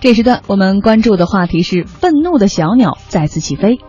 这时段我们关注的话题是：愤怒的小鸟再次起飞。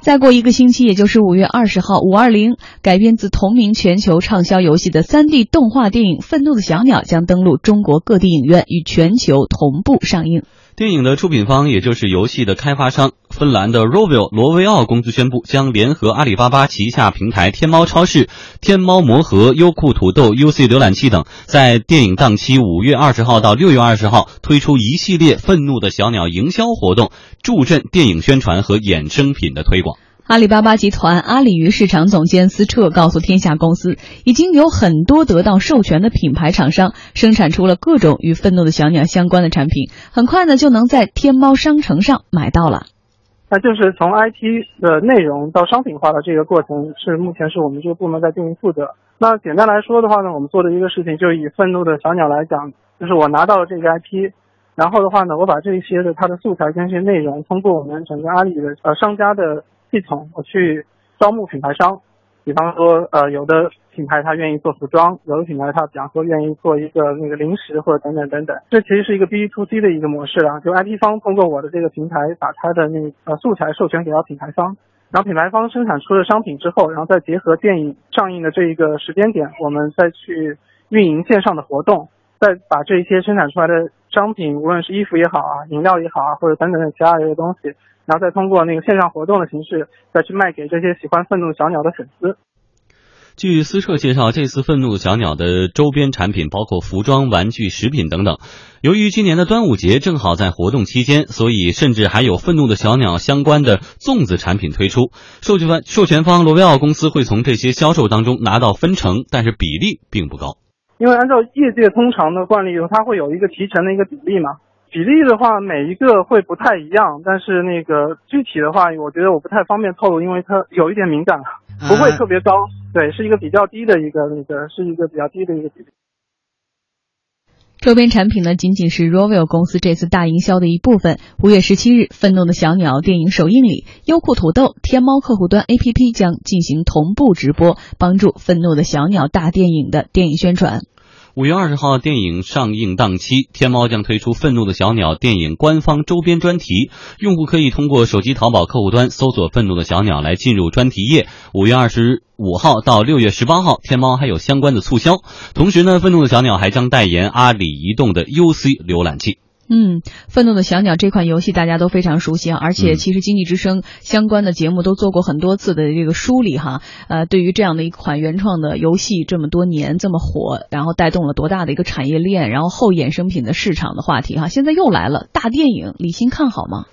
再过一个星期，也就是五月二十号，五二零改编自同名全球畅销游戏的三 D 动画电影《愤怒的小鸟》将登陆中国各地影院，与全球同步上映。电影的出品方，也就是游戏的开发商芬兰的 Rovio 罗威奥公司宣布，将联合阿里巴巴旗下平台天猫超市、天猫魔盒、优酷土豆、UC 浏览器等，在电影档期五月二十号到六月二十号推出一系列愤怒的小鸟营销活动，助阵电影宣传和衍生品的推广。阿里巴巴集团阿里云市场总监司彻告诉天下公司，已经有很多得到授权的品牌厂商生产出了各种与愤怒的小鸟相关的产品，很快呢就能在天猫商城上买到了。那就是从 IP 的内容到商品化的这个过程，是目前是我们这个部门在进行负责。那简单来说的话呢，我们做的一个事情，就以愤怒的小鸟来讲，就是我拿到了这个 IP，然后的话呢，我把这一些的它的素材跟这些内容，通过我们整个阿里的呃商家的。系统，我去招募品牌商，比方说，呃，有的品牌他愿意做服装，有的品牌他比方说愿意做一个那个零食或者等等等等，这其实是一个 B to C 的一个模式啊，就 IP 方通过我的这个平台把他的那呃素材授权给到品牌方，然后品牌方生产出了商品之后，然后再结合电影上映的这一个时间点，我们再去运营线上的活动，再把这些生产出来的商品，无论是衣服也好啊，饮料也好啊，或者等等的其他的一些东西。然后再通过那个线上活动的形式，再去卖给这些喜欢愤怒小鸟的粉丝。据私测介绍，这次愤怒小鸟的周边产品包括服装、玩具、食品等等。由于今年的端午节正好在活动期间，所以甚至还有愤怒的小鸟相关的粽子产品推出。授权方授权方罗威奥公司会从这些销售当中拿到分成，但是比例并不高。因为按照业界通常的惯例，它会有一个提成的一个比例嘛。比例的话，每一个会不太一样，但是那个具体的话，我觉得我不太方便透露，因为它有一点敏感，不会特别高，对，是一个比较低的一个那个，是一个比较低的一个比例。周边产品呢，仅仅是 Rovio 公司这次大营销的一部分。五月十七日，《愤怒的小鸟》电影首映礼，优酷土豆、天猫客户端 APP 将进行同步直播，帮助《愤怒的小鸟》大电影的电影宣传。五月二十号电影上映档期，天猫将推出《愤怒的小鸟》电影官方周边专题，用户可以通过手机淘宝客户端搜索“愤怒的小鸟”来进入专题页。五月二十五号到六月十八号，天猫还有相关的促销。同时呢，愤怒的小鸟还将代言阿里移动的 UC 浏览器。嗯，愤怒的小鸟这款游戏大家都非常熟悉啊，而且其实经济之声相关的节目都做过很多次的这个梳理哈。呃，对于这样的一款原创的游戏这么多年这么火，然后带动了多大的一个产业链，然后后衍生品的市场的话题哈，现在又来了大电影，李欣看好吗？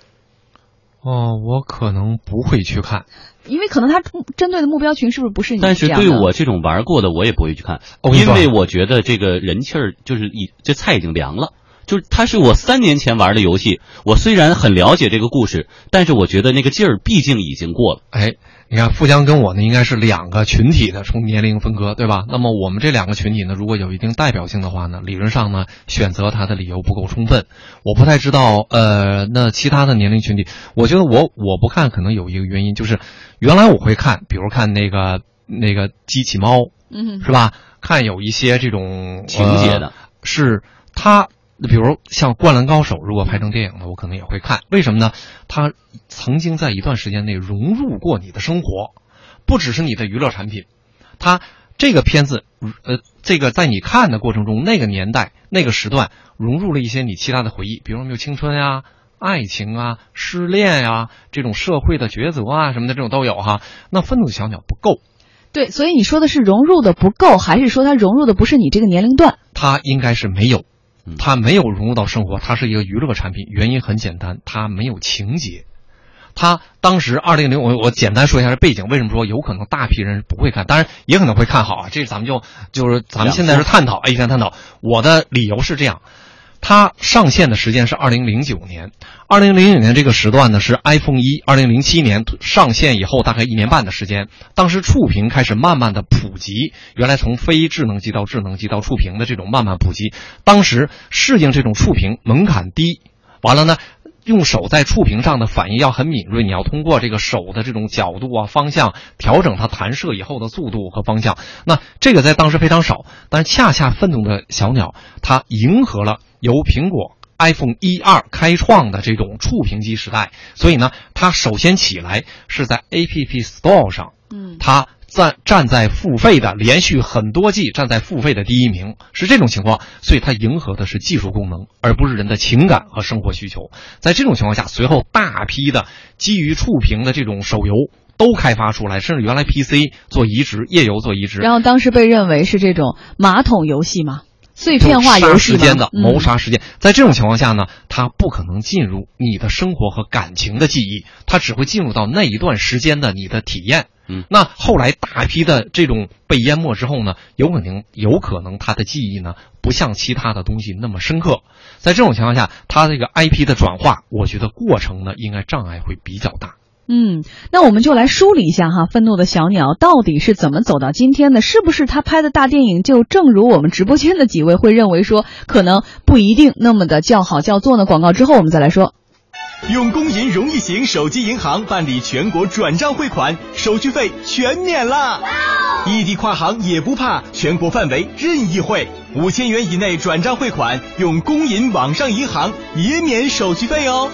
哦，我可能不会去看，因为可能他针对的目标群是不是不是你？但是对我这种玩过的，我也不会去看，因为我觉得这个人气儿就是已这菜已经凉了。就是它是我三年前玩的游戏，我虽然很了解这个故事，但是我觉得那个劲儿毕竟已经过了。哎，你看富江跟我呢应该是两个群体的，从年龄分割，对吧？那么我们这两个群体呢，如果有一定代表性的话呢，理论上呢选择它的理由不够充分。我不太知道，呃，那其他的年龄群体，我觉得我我不看可能有一个原因，就是原来我会看，比如看那个那个机器猫，嗯，是吧？看有一些这种情节的，是它。那比如像《灌篮高手》，如果拍成电影呢，我可能也会看。为什么呢？它曾经在一段时间内融入过你的生活，不只是你的娱乐产品。它这个片子，呃，这个在你看的过程中，那个年代、那个时段，融入了一些你其他的回忆，比如没有青春呀、爱情啊、失恋呀这种社会的抉择啊什么的，这种都有哈。那《愤怒的小鸟》不够。对，所以你说的是融入的不够，还是说它融入的不是你这个年龄段？它应该是没有。它没有融入到生活，它是一个娱乐产品。原因很简单，它没有情节。它当时二零零，我我简单说一下这背景，为什么说有可能大批人不会看，当然也可能会看好啊。这咱们就就是咱们现在是探讨，一天探讨。我的理由是这样。它上线的时间是二零零九年，二零零九年这个时段呢是 iPhone 一，二零零七年上线以后大概一年半的时间，当时触屏开始慢慢的普及，原来从非智能机到智能机到触屏的这种慢慢普及，当时适应这种触屏门槛低，完了呢，用手在触屏上的反应要很敏锐，你要通过这个手的这种角度啊、方向调整它弹射以后的速度和方向。那这个在当时非常少，但恰恰愤怒的小鸟它迎合了由苹果 iPhone 一二开创的这种触屏机时代，所以呢，它首先起来是在 App Store 上，嗯，它。站站在付费的连续很多季站在付费的第一名是这种情况，所以它迎合的是技术功能，而不是人的情感和生活需求。在这种情况下，随后大批的基于触屏的这种手游都开发出来，甚至原来 PC 做移植，页游做移植。然后当时被认为是这种马桶游戏嘛，碎片化游戏时间的谋杀嗯时间。在这种情况下呢，它不可能进入你的生活和感情的记忆，它只会进入到那一段时间的你的体验。嗯，那后来大批的这种被淹没之后呢，有可能有可能他的记忆呢不像其他的东西那么深刻。在这种情况下，它这个 IP 的转化，我觉得过程呢应该障碍会比较大。嗯，那我们就来梳理一下哈，《愤怒的小鸟》到底是怎么走到今天的？是不是他拍的大电影就正如我们直播间的几位会认为说，可能不一定那么的叫好叫座呢？广告之后我们再来说。用工银容易行手机银行办理全国转账汇款，手续费全免啦！异地跨行也不怕，全国范围任意汇，五千元以内转账汇款，用工银网上银行也免手续费哦。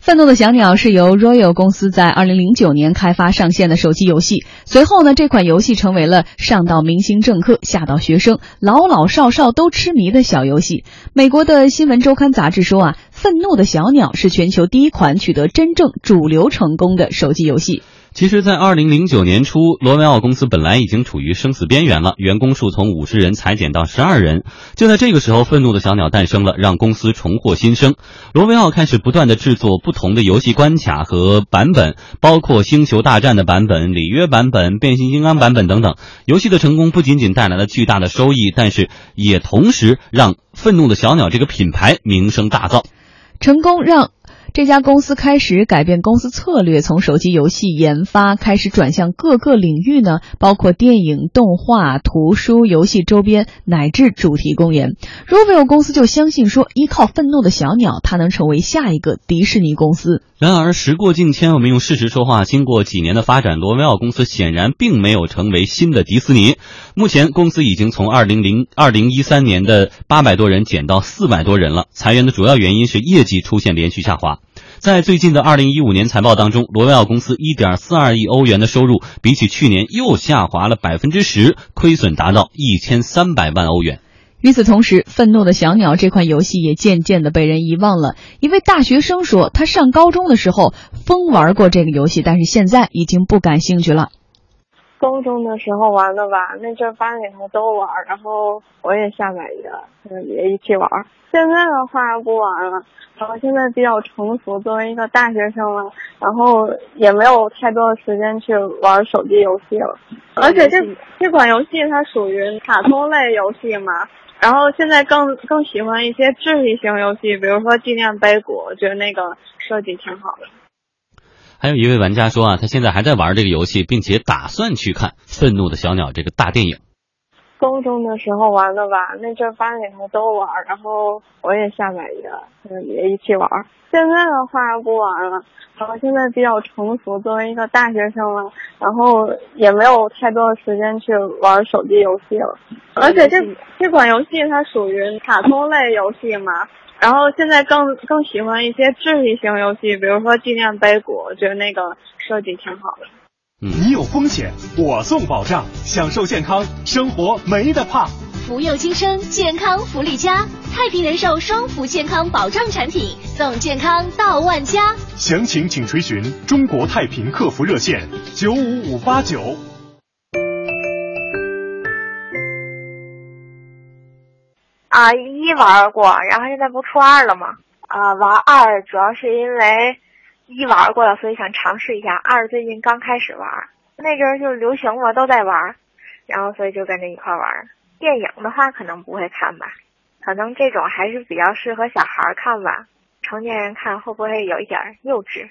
愤怒的小鸟是由 Royal 公司在二零零九年开发上线的手机游戏。随后呢，这款游戏成为了上到明星政客，下到学生，老老少少都痴迷的小游戏。美国的新闻周刊杂志说啊，《愤怒的小鸟》是全球第一款取得真正主流成功的手机游戏。其实，在二零零九年初，罗维奥公司本来已经处于生死边缘了，员工数从五十人裁减到十二人。就在这个时候，愤怒的小鸟诞生了，让公司重获新生。罗维奥开始不断的制作不同的游戏关卡和版本，包括星球大战的版本、里约版本、变形金刚版本等等。游戏的成功不仅仅带来了巨大的收益，但是也同时让愤怒的小鸟这个品牌名声大噪。成功让这家公司开始改变公司策略，从手机游戏研发开始转向各个领域呢，包括电影、动画、图书、游戏周边乃至主题公园。Rovio 公司就相信说，依靠愤怒的小鸟，它能成为下一个迪士尼公司。然而时过境迁，我们用事实说话。经过几年的发展，罗维奥公司显然并没有成为新的迪士尼。目前，公司已经从二零零二零一三年的八百多人减到四百多人了。裁员的主要原因是业绩出现连续下滑。在最近的二零一五年财报当中，罗威奥公司一点四二亿欧元的收入，比起去年又下滑了百分之十，亏损达到一千三百万欧元。与此同时，《愤怒的小鸟》这款游戏也渐渐的被人遗忘了。一位大学生说，他上高中的时候疯玩过这个游戏，但是现在已经不感兴趣了。高中的时候玩的吧，那阵班里头都玩，然后我也下载一个，也一起玩。现在的话不玩了，然后现在比较成熟，作为一个大学生了，然后也没有太多的时间去玩手机游戏了。而且这这款游戏它属于卡通类游戏嘛，然后现在更更喜欢一些智力型游戏，比如说纪念碑谷，我觉得那个设计挺好的。还有一位玩家说啊，他现在还在玩这个游戏，并且打算去看《愤怒的小鸟》这个大电影。高中的时候玩的吧，那阵班里头都玩，然后我也下载一个，也一起玩。现在的话不玩了，然后现在比较成熟，作为一个大学生了，然后也没有太多的时间去玩手机游戏了。而且这这款游戏它属于卡通类游戏嘛，然后现在更更喜欢一些智力型游戏，比如说纪念碑谷，我觉得那个设计挺好的。你有风险，我送保障，享受健康生活没得怕。福佑今生健康福利家，太平人寿双福健康保障产品，送健康到万家。详情请垂询中国太平客服热线九五五八九。啊，一玩过，然后现在不初二了吗？啊，玩二主要是因为一玩过了，所以想尝试一下。二最近刚开始玩，那阵儿就流行嘛，都在玩，然后所以就跟着一块玩。电影的话可能不会看吧，可能这种还是比较适合小孩看吧，成年人看会不会有一点幼稚？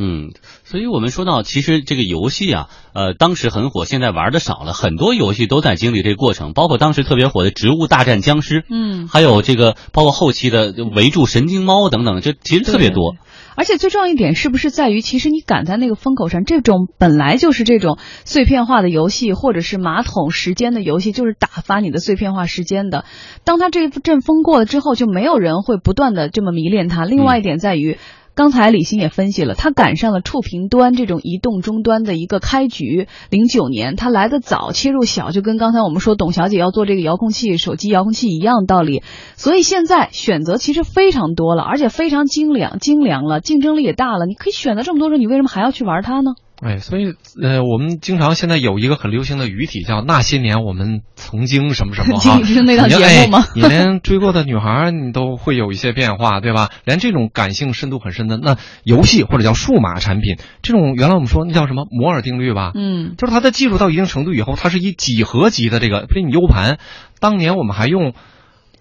嗯，所以我们说到，其实这个游戏啊，呃，当时很火，现在玩的少了，很多游戏都在经历这个过程，包括当时特别火的《植物大战僵尸》，嗯，还有这个包括后期的《围住神经猫》等等，这其实特别多。而且最重要一点，是不是在于，其实你赶在那个风口上，这种本来就是这种碎片化的游戏，或者是马桶时间的游戏，就是打发你的碎片化时间的。当他这一阵风过了之后，就没有人会不断的这么迷恋它。另外一点在于。刚才李欣也分析了，他赶上了触屏端这种移动终端的一个开局。零九年他来的早，切入小，就跟刚才我们说董小姐要做这个遥控器、手机遥控器一样道理。所以现在选择其实非常多了，而且非常精良、精良了，竞争力也大了。你可以选择这么多，种你为什么还要去玩它呢？哎，所以呃，我们经常现在有一个很流行的语体叫“那些年我们曾经什么什么”哈，是那档节目吗？你连追过的女孩你都会有一些变化，对吧？连这种感性深度很深的那游戏或者叫数码产品，这种原来我们说那叫什么摩尔定律吧？嗯，就是它的技术到一定程度以后，它是以几何级的这个，比如你 U 盘，当年我们还用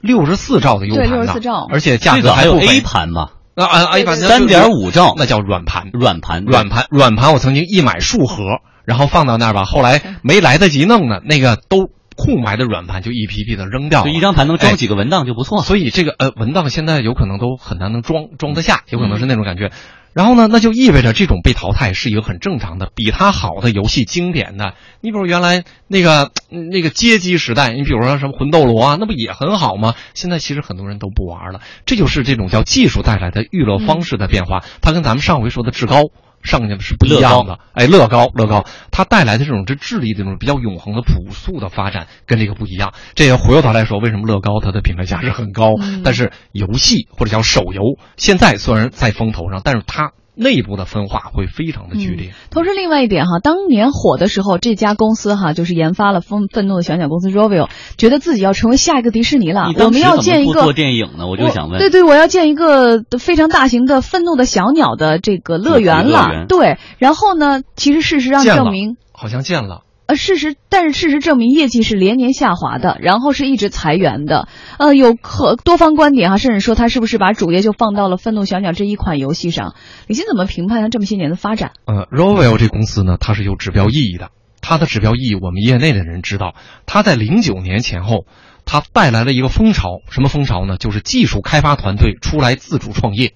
六十四兆的 U 盘呢，兆，而且价格还有 A 盘嘛。啊啊！A 盘三点五兆，那叫软盘，软盘，软盘，软盘。我曾经一买数盒，然后放到那儿吧，后来没来得及弄呢，那个都空白的软盘就一批批的扔掉就。一张盘能装几个文档就不错。所以这个呃文档现在有可能都很难能装装得下，有可能是那种感觉。然后呢，那就意味着这种被淘汰是一个很正常的。比它好的游戏，经典的，你比如原来那个那个街机时代，你比如说什么魂斗罗啊，那不也很好吗？现在其实很多人都不玩了。这就是这种叫技术带来的娱乐方式的变化，它跟咱们上回说的至高。上去是不一样的，哎，乐高，乐高，它带来的这种这智力这种比较永恒的朴素的发展，跟这个不一样。这也回过头来说，为什么乐高它的品牌价值很高？但是游戏或者叫手游，现在虽然在风头上，但是它。内部的分化会非常的剧烈。同时，另外一点哈，当年火的时候，这家公司哈就是研发了《愤愤怒的小鸟》公司 Rovio，觉得自己要成为下一个迪士尼了。我们要建一个做电影呢，我就想问。对对，我要建一个非常大型的《愤怒的小鸟》的这个乐园了。对，然后呢，其实事实上证明，好像建了。呃，事实，但是事实证明，业绩是连年下滑的，然后是一直裁员的。呃，有可多方观点哈，甚至说他是不是把主业就放到了《愤怒小鸟》这一款游戏上？李欣怎么评判他这么些年的发展？呃 r o v e l 这公司呢，它是有指标意义的。它的指标意义，我们业内的人知道，它在零九年前后，它带来了一个风潮。什么风潮呢？就是技术开发团队出来自主创业，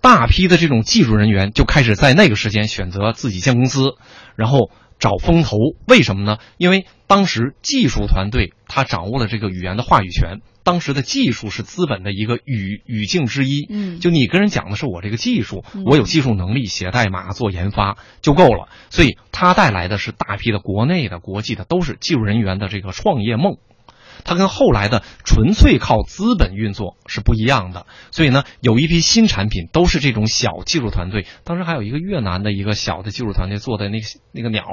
大批的这种技术人员就开始在那个时间选择自己建公司，然后。找风投，为什么呢？因为当时技术团队他掌握了这个语言的话语权，当时的技术是资本的一个语语境之一。嗯，就你跟人讲的是我这个技术，我有技术能力，写代码做研发就够了。所以他带来的是大批的国内的、国际的都是技术人员的这个创业梦。它跟后来的纯粹靠资本运作是不一样的，所以呢，有一批新产品都是这种小技术团队。当时还有一个越南的一个小的技术团队做的那个那个鸟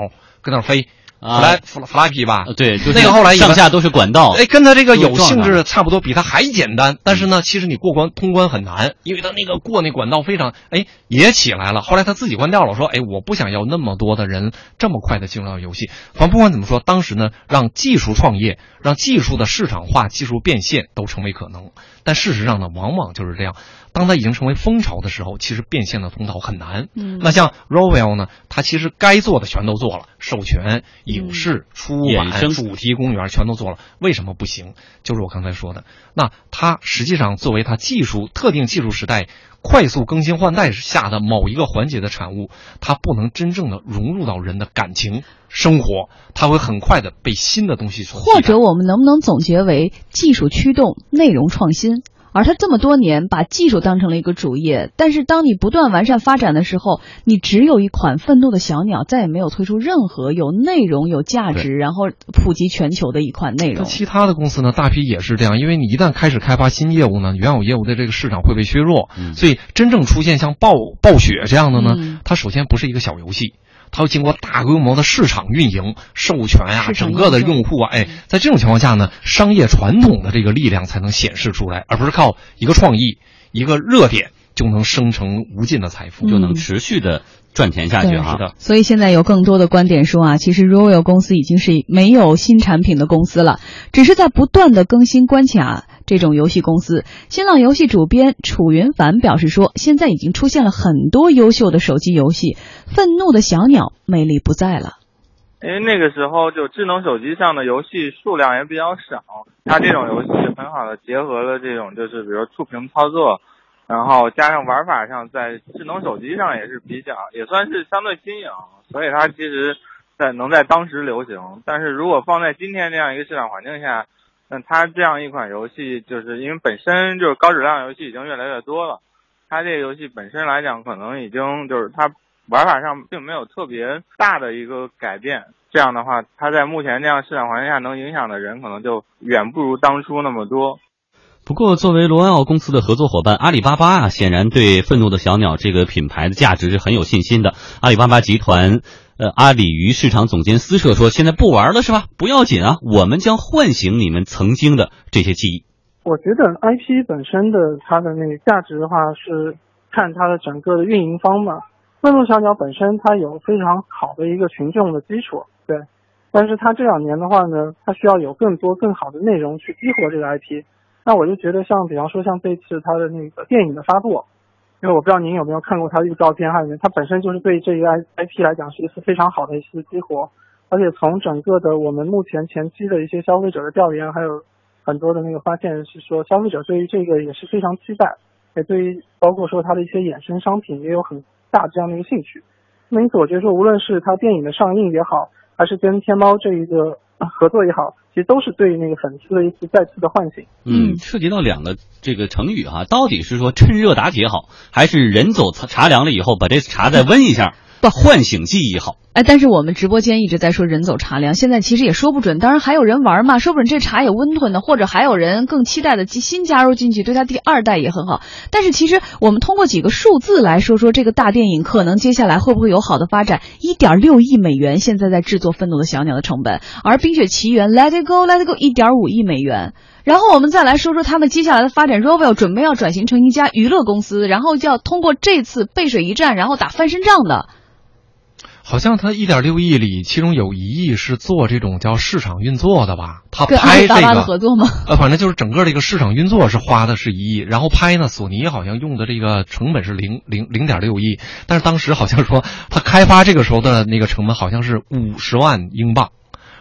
搁那飞。弗拉弗拉弗拉皮吧，对，那个后来上下都是管道，哎，跟他这个有性质差不多，比他还简单。但是呢，其实你过关通关很难，因为他那个过那管道非常，哎，也起来了。后来他自己关掉了，说，哎，我不想要那么多的人这么快的进入到游戏。反正不管怎么说，当时呢，让技术创业，让技术的市场化、技术变现都成为可能。但事实上呢，往往就是这样。当它已经成为风潮的时候，其实变现的通道很难。嗯，那像 Rovell 呢，它其实该做的全都做了，授权、影视、出版、主题公园全都做了。为什么不行？就是我刚才说的，那它实际上作为它技术特定技术时代快速更新换代下的某一个环节的产物，它不能真正的融入到人的感情生活，它会很快的被新的东西所或者我们能不能总结为技术驱动、内容创新？而他这么多年把技术当成了一个主业，但是当你不断完善发展的时候，你只有一款愤怒的小鸟，再也没有推出任何有内容、有价值，然后普及全球的一款内容。其他的公司呢，大批也是这样，因为你一旦开始开发新业务呢，原有业务的这个市场会被削弱，所以真正出现像暴暴雪这样的呢，它首先不是一个小游戏。它要经过大规模的市场运营、授权啊，整个的用户啊，哎，在这种情况下呢，商业传统的这个力量才能显示出来，而不是靠一个创意、一个热点就能生成无尽的财富，就能持续的赚钱下去哈。是的，所以现在有更多的观点说啊，其实 Royal 公司已经是没有新产品的公司了，只是在不断的更新关卡。这种游戏公司，新浪游戏主编楚云凡表示说，现在已经出现了很多优秀的手机游戏，愤怒的小鸟魅力不在了。因为那个时候就智能手机上的游戏数量也比较少，它这种游戏很好的结合了这种就是比如触屏操作，然后加上玩法上在智能手机上也是比较也算是相对新颖，所以它其实在能在当时流行。但是如果放在今天这样一个市场环境下，那它这样一款游戏，就是因为本身就是高质量游戏已经越来越多了，它这个游戏本身来讲，可能已经就是它玩法上并没有特别大的一个改变。这样的话，它在目前这样市场环境下能影响的人，可能就远不如当初那么多。不过，作为罗奥公司的合作伙伴，阿里巴巴啊，显然对愤怒的小鸟这个品牌的价值是很有信心的。阿里巴巴集团。呃，阿里鱼市场总监私设说：“现在不玩了是吧？不要紧啊，我们将唤醒你们曾经的这些记忆。”我觉得 IP 本身的它的那个价值的话，是看它的整个的运营方嘛。愤怒小鸟本身它有非常好的一个群众的基础，对。但是它这两年的话呢，它需要有更多更好的内容去激活这个 IP。那我就觉得像比方说像这次它的那个电影的发布。因为我不知道您有没有看过他的预告片，哈，它本身就是对这个 I I P 来讲是一次非常好的一次激活，而且从整个的我们目前前期的一些消费者的调研，还有很多的那个发现是说，消费者对于这个也是非常期待，也对于包括说它的一些衍生商品也有很大这样的一个兴趣。那因此我觉得说，无论是它电影的上映也好，还是跟天猫这一个合作也好。其实都是对那个粉丝的一次再次的唤醒。嗯，涉及到两个这个成语哈，到底是说趁热打铁好，还是人走茶凉了以后把这茶再温一下？唤醒记忆好，哎，但是我们直播间一直在说人走茶凉，现在其实也说不准。当然还有人玩嘛，说不准这茶也温吞的，或者还有人更期待的新加入进去，对他第二代也很好。但是其实我们通过几个数字来说说这个大电影可能接下来会不会有好的发展？一点六亿美元现在在制作《愤怒的小鸟》的成本，而《冰雪奇缘》Let It Go Let It Go 一点五亿美元。然后我们再来说说他们接下来的发展 r o v e l 准备要转型成一家娱乐公司，然后就要通过这次背水一战，然后打翻身仗的。好像他一点六亿里，其中有一亿是做这种叫市场运作的吧？他拍这个合作吗？呃，反正就是整个这个市场运作是花的是一亿，然后拍呢，索尼好像用的这个成本是零零零点六亿，但是当时好像说他开发这个时候的那个成本好像是五十万英镑。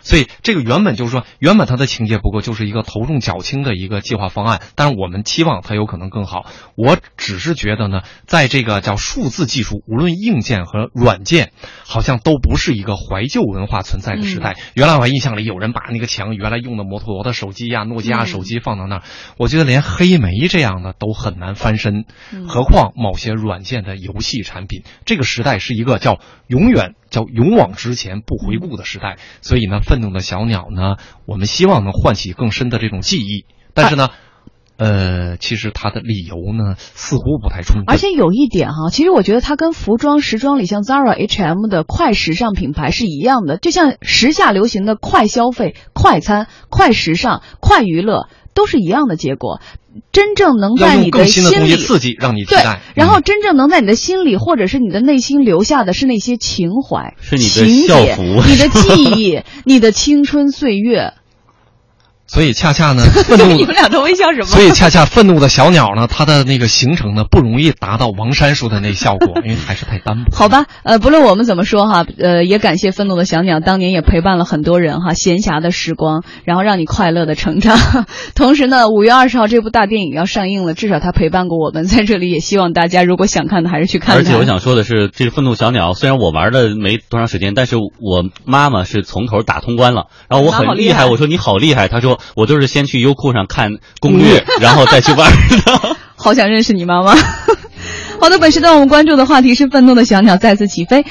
所以这个原本就是说，原本它的情节不过就是一个头重脚轻的一个计划方案，但是我们期望它有可能更好。我只是觉得呢，在这个叫数字技术，无论硬件和软件，好像都不是一个怀旧文化存在的时代。原来我印象里有人把那个墙原来用的摩托罗的手机呀、诺基亚手机放到那儿，我觉得连黑莓这样的都很难翻身，何况某些软件的游戏产品。这个时代是一个叫永远。叫勇往直前不回顾的时代，所以呢，愤怒的小鸟呢，我们希望能唤起更深的这种记忆。但是呢，呃，其实它的理由呢，似乎不太充分。而且有一点哈，其实我觉得它跟服装时装里像 Zara、H&M 的快时尚品牌是一样的，就像时下流行的快消费、快餐、快时尚、快娱乐，都是一样的结果。真正能在你的心里刺激，让你期待。然后真正能在你的心里或者是你的内心留下的是那些情怀、是你的校服、你的记忆、你的青春岁月。所以恰恰呢，愤怒你们俩都微笑什么？所以恰恰愤怒的小鸟呢，它的那个形成呢，不容易达到王山说的那效果，因为还是太单薄。好吧，呃，不论我们怎么说哈，呃，也感谢愤怒的小鸟，当年也陪伴了很多人哈，闲暇的时光，然后让你快乐的成长。同时呢，五月二十号这部大电影要上映了，至少它陪伴过我们，在这里也希望大家如果想看的，还是去看。而且我想说的是，这个愤怒小鸟虽然我玩的没多长时间，但是我妈妈是从头打通关了，然后我很厉害，我说你好厉害，她说我都是先去。去优酷上看攻略，然后再去玩的。好想认识你妈妈。好的，本时段我们关注的话题是愤怒的小鸟再次起飞。